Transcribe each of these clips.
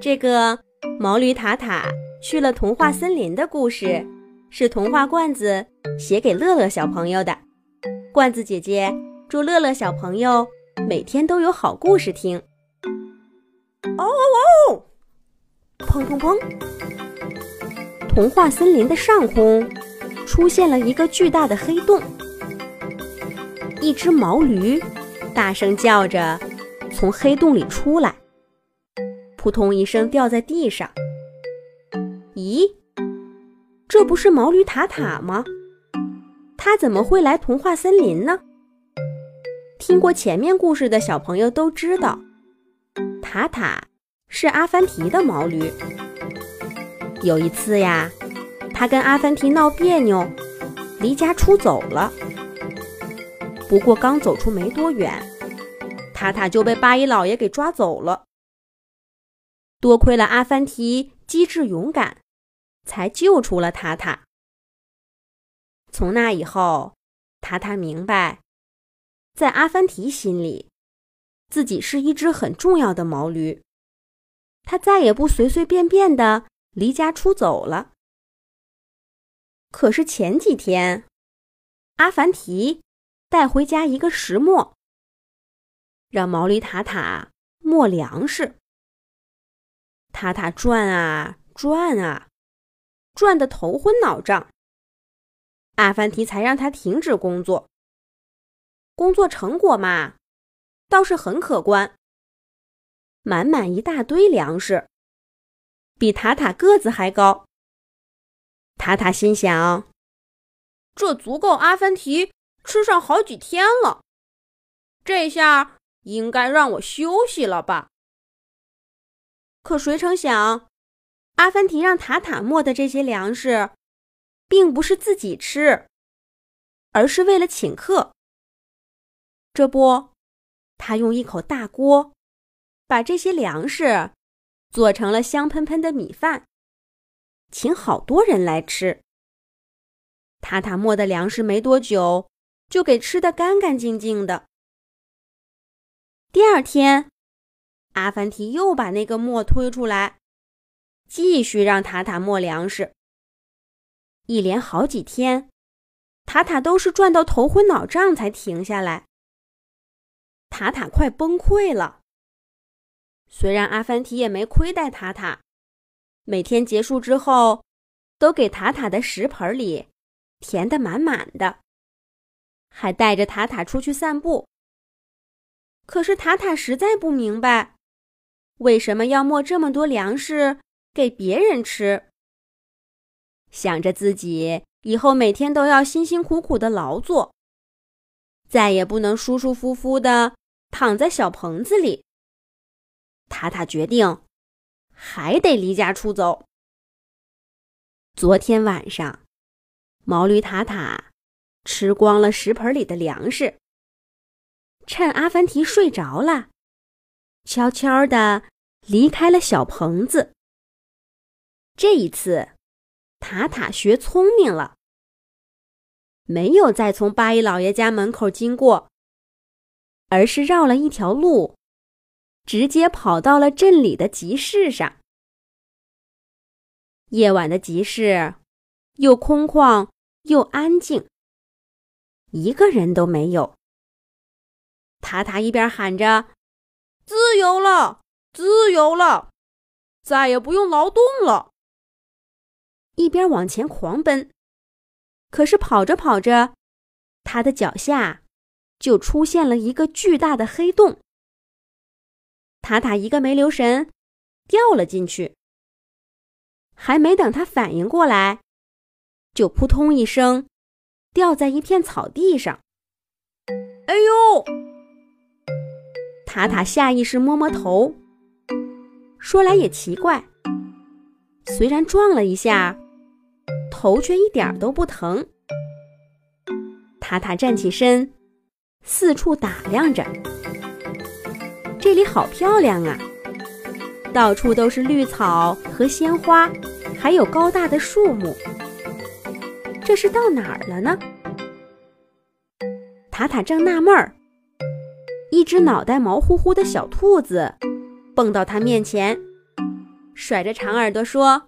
这个毛驴塔塔去了童话森林的故事，是童话罐子写给乐乐小朋友的。罐子姐姐祝乐乐小朋友每天都有好故事听。哦哦哦！砰砰砰！童话森林的上空出现了一个巨大的黑洞，一只毛驴大声叫着从黑洞里出来。扑通一声掉在地上。咦，这不是毛驴塔塔吗？他怎么会来童话森林呢？听过前面故事的小朋友都知道，塔塔是阿凡提的毛驴。有一次呀，他跟阿凡提闹别扭，离家出走了。不过刚走出没多远，塔塔就被八一老爷给抓走了。多亏了阿凡提机智勇敢，才救出了塔塔。从那以后，塔塔明白，在阿凡提心里，自己是一只很重要的毛驴。他再也不随随便便的离家出走了。可是前几天，阿凡提带回家一个石磨，让毛驴塔塔磨粮食。塔塔转啊转啊，转得头昏脑胀。阿凡提才让他停止工作。工作成果嘛，倒是很可观，满满一大堆粮食，比塔塔个子还高。塔塔心想：这足够阿凡提吃上好几天了。这下应该让我休息了吧。可谁成想，阿凡提让塔塔莫的这些粮食，并不是自己吃，而是为了请客。这不，他用一口大锅，把这些粮食做成了香喷喷的米饭，请好多人来吃。塔塔磨的粮食没多久，就给吃的干干净净的。第二天。阿凡提又把那个磨推出来，继续让塔塔磨粮食。一连好几天，塔塔都是转到头昏脑胀才停下来。塔塔快崩溃了。虽然阿凡提也没亏待塔塔，每天结束之后，都给塔塔的食盆里填得满满的，还带着塔塔出去散步。可是塔塔实在不明白。为什么要磨这么多粮食给别人吃？想着自己以后每天都要辛辛苦苦的劳作，再也不能舒舒服服的躺在小棚子里。塔塔决定还得离家出走。昨天晚上，毛驴塔塔吃光了食盆里的粮食，趁阿凡提睡着了。悄悄地离开了小棚子。这一次，塔塔学聪明了，没有再从八一老爷家门口经过，而是绕了一条路，直接跑到了镇里的集市上。夜晚的集市又空旷又安静，一个人都没有。塔塔一边喊着。自由了，自由了，再也不用劳动了。一边往前狂奔，可是跑着跑着，他的脚下就出现了一个巨大的黑洞。塔塔一个没留神，掉了进去。还没等他反应过来，就扑通一声，掉在一片草地上。哎呦！塔塔下意识摸摸头，说来也奇怪，虽然撞了一下，头却一点都不疼。塔塔站起身，四处打量着，这里好漂亮啊，到处都是绿草和鲜花，还有高大的树木。这是到哪儿了呢？塔塔正纳闷儿。一只脑袋毛乎乎的小兔子蹦到他面前，甩着长耳朵说：“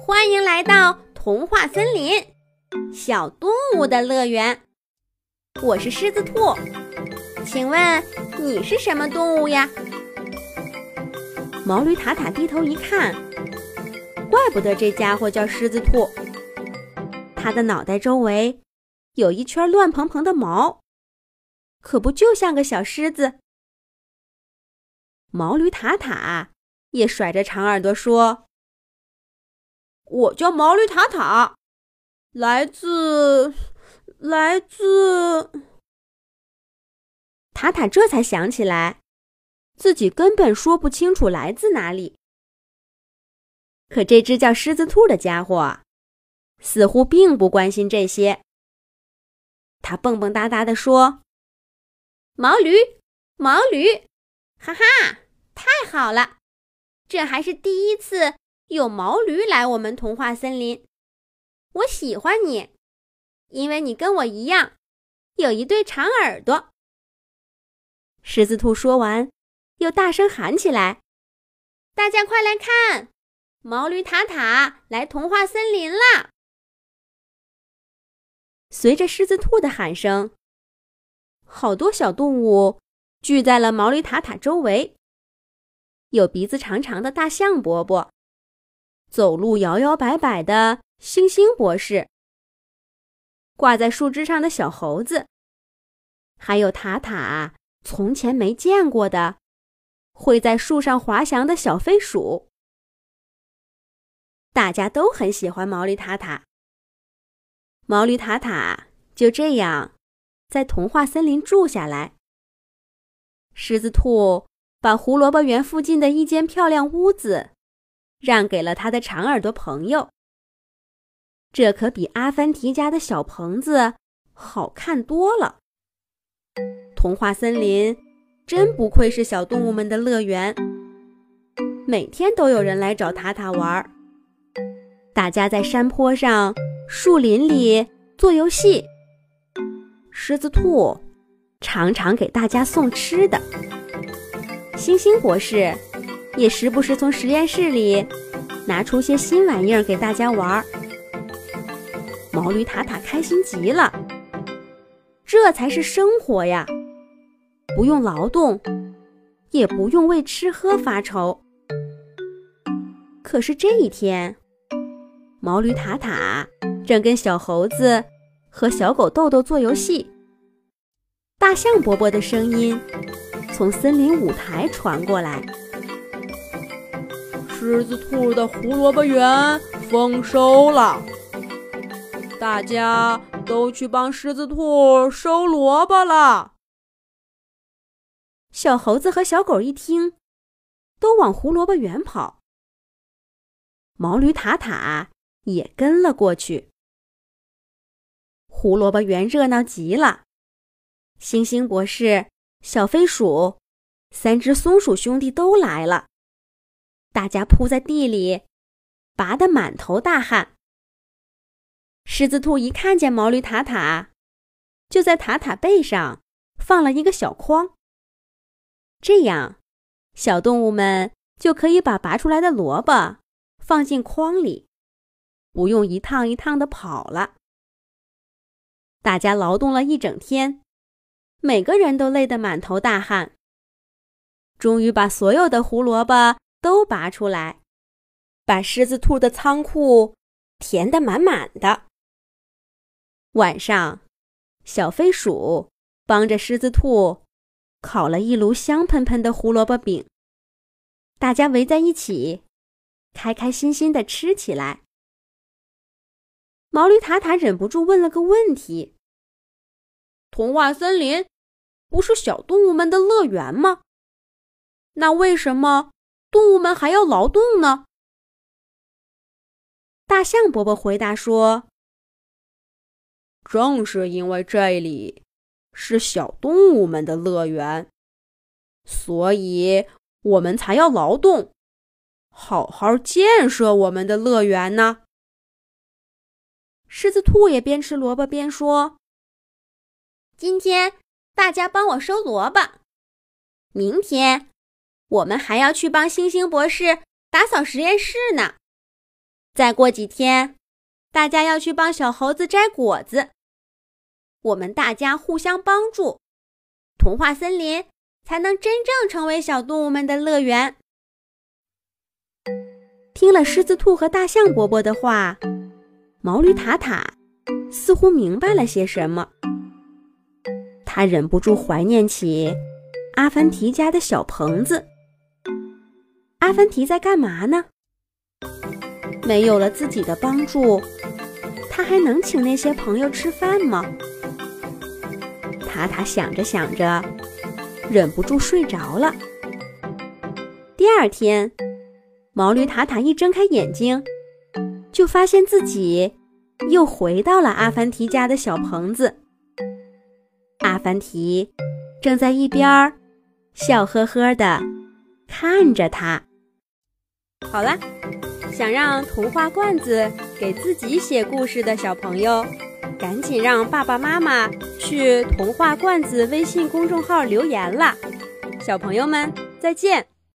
欢迎来到童话森林，小动物的乐园。我是狮子兔，请问你是什么动物呀？”毛驴塔塔低头一看，怪不得这家伙叫狮子兔。他的脑袋周围有一圈乱蓬蓬的毛，可不就像个小狮子？毛驴塔塔也甩着长耳朵说：“我叫毛驴塔塔，来自……来自……”塔塔这才想起来。自己根本说不清楚来自哪里，可这只叫狮子兔的家伙，似乎并不关心这些。他蹦蹦哒哒地说：“毛驴，毛驴，哈哈，太好了！这还是第一次有毛驴来我们童话森林。我喜欢你，因为你跟我一样，有一对长耳朵。”狮子兔说完。又大声喊起来：“大家快来看，毛驴塔塔来童话森林啦！”随着狮子兔的喊声，好多小动物聚在了毛驴塔塔周围。有鼻子长长的大象伯伯，走路摇摇摆摆的星星博士，挂在树枝上的小猴子，还有塔塔从前没见过的。会在树上滑翔的小飞鼠，大家都很喜欢毛驴塔塔。毛驴塔塔就这样在童话森林住下来。狮子兔把胡萝卜园附近的一间漂亮屋子让给了他的长耳朵朋友，这可比阿凡提家的小棚子好看多了。童话森林。真不愧是小动物们的乐园，每天都有人来找塔塔玩儿。大家在山坡上、树林里做游戏。狮子兔常常给大家送吃的。星星博士也时不时从实验室里拿出些新玩意儿给大家玩儿。毛驴塔塔开心极了，这才是生活呀！不用劳动，也不用为吃喝发愁。可是这一天，毛驴塔塔正跟小猴子和小狗豆豆做游戏，大象伯伯的声音从森林舞台传过来：“狮子兔的胡萝卜园丰收了，大家都去帮狮子兔收萝卜了。”小猴子和小狗一听，都往胡萝卜园跑。毛驴塔塔也跟了过去。胡萝卜园热闹极了，星星博士、小飞鼠、三只松鼠兄弟都来了。大家扑在地里，拔得满头大汗。狮子兔一看见毛驴塔塔，就在塔塔背上放了一个小筐。这样，小动物们就可以把拔出来的萝卜放进筐里，不用一趟一趟的跑了。大家劳动了一整天，每个人都累得满头大汗。终于把所有的胡萝卜都拔出来，把狮子兔的仓库填得满满的。晚上，小飞鼠帮着狮子兔。烤了一炉香喷喷的胡萝卜饼，大家围在一起，开开心心的吃起来。毛驴塔塔忍不住问了个问题：“童话森林不是小动物们的乐园吗？那为什么动物们还要劳动呢？”大象伯伯回答说：“正是因为这里。”是小动物们的乐园，所以我们才要劳动，好好建设我们的乐园呢。狮子兔也边吃萝卜边说：“今天大家帮我收萝卜，明天我们还要去帮星星博士打扫实验室呢。再过几天，大家要去帮小猴子摘果子。我们大家互相帮助，童话森林才能真正成为小动物们的乐园。听了狮子兔和大象伯伯的话，毛驴塔塔似乎明白了些什么。他忍不住怀念起阿凡提家的小棚子。阿凡提在干嘛呢？没有了自己的帮助，他还能请那些朋友吃饭吗？塔塔想着想着，忍不住睡着了。第二天，毛驴塔塔一睁开眼睛，就发现自己又回到了阿凡提家的小棚子。阿凡提正在一边儿笑呵呵地看着他。好了，想让童话罐子给自己写故事的小朋友，赶紧让爸爸妈妈去童话罐子微信公众号留言啦！小朋友们再见。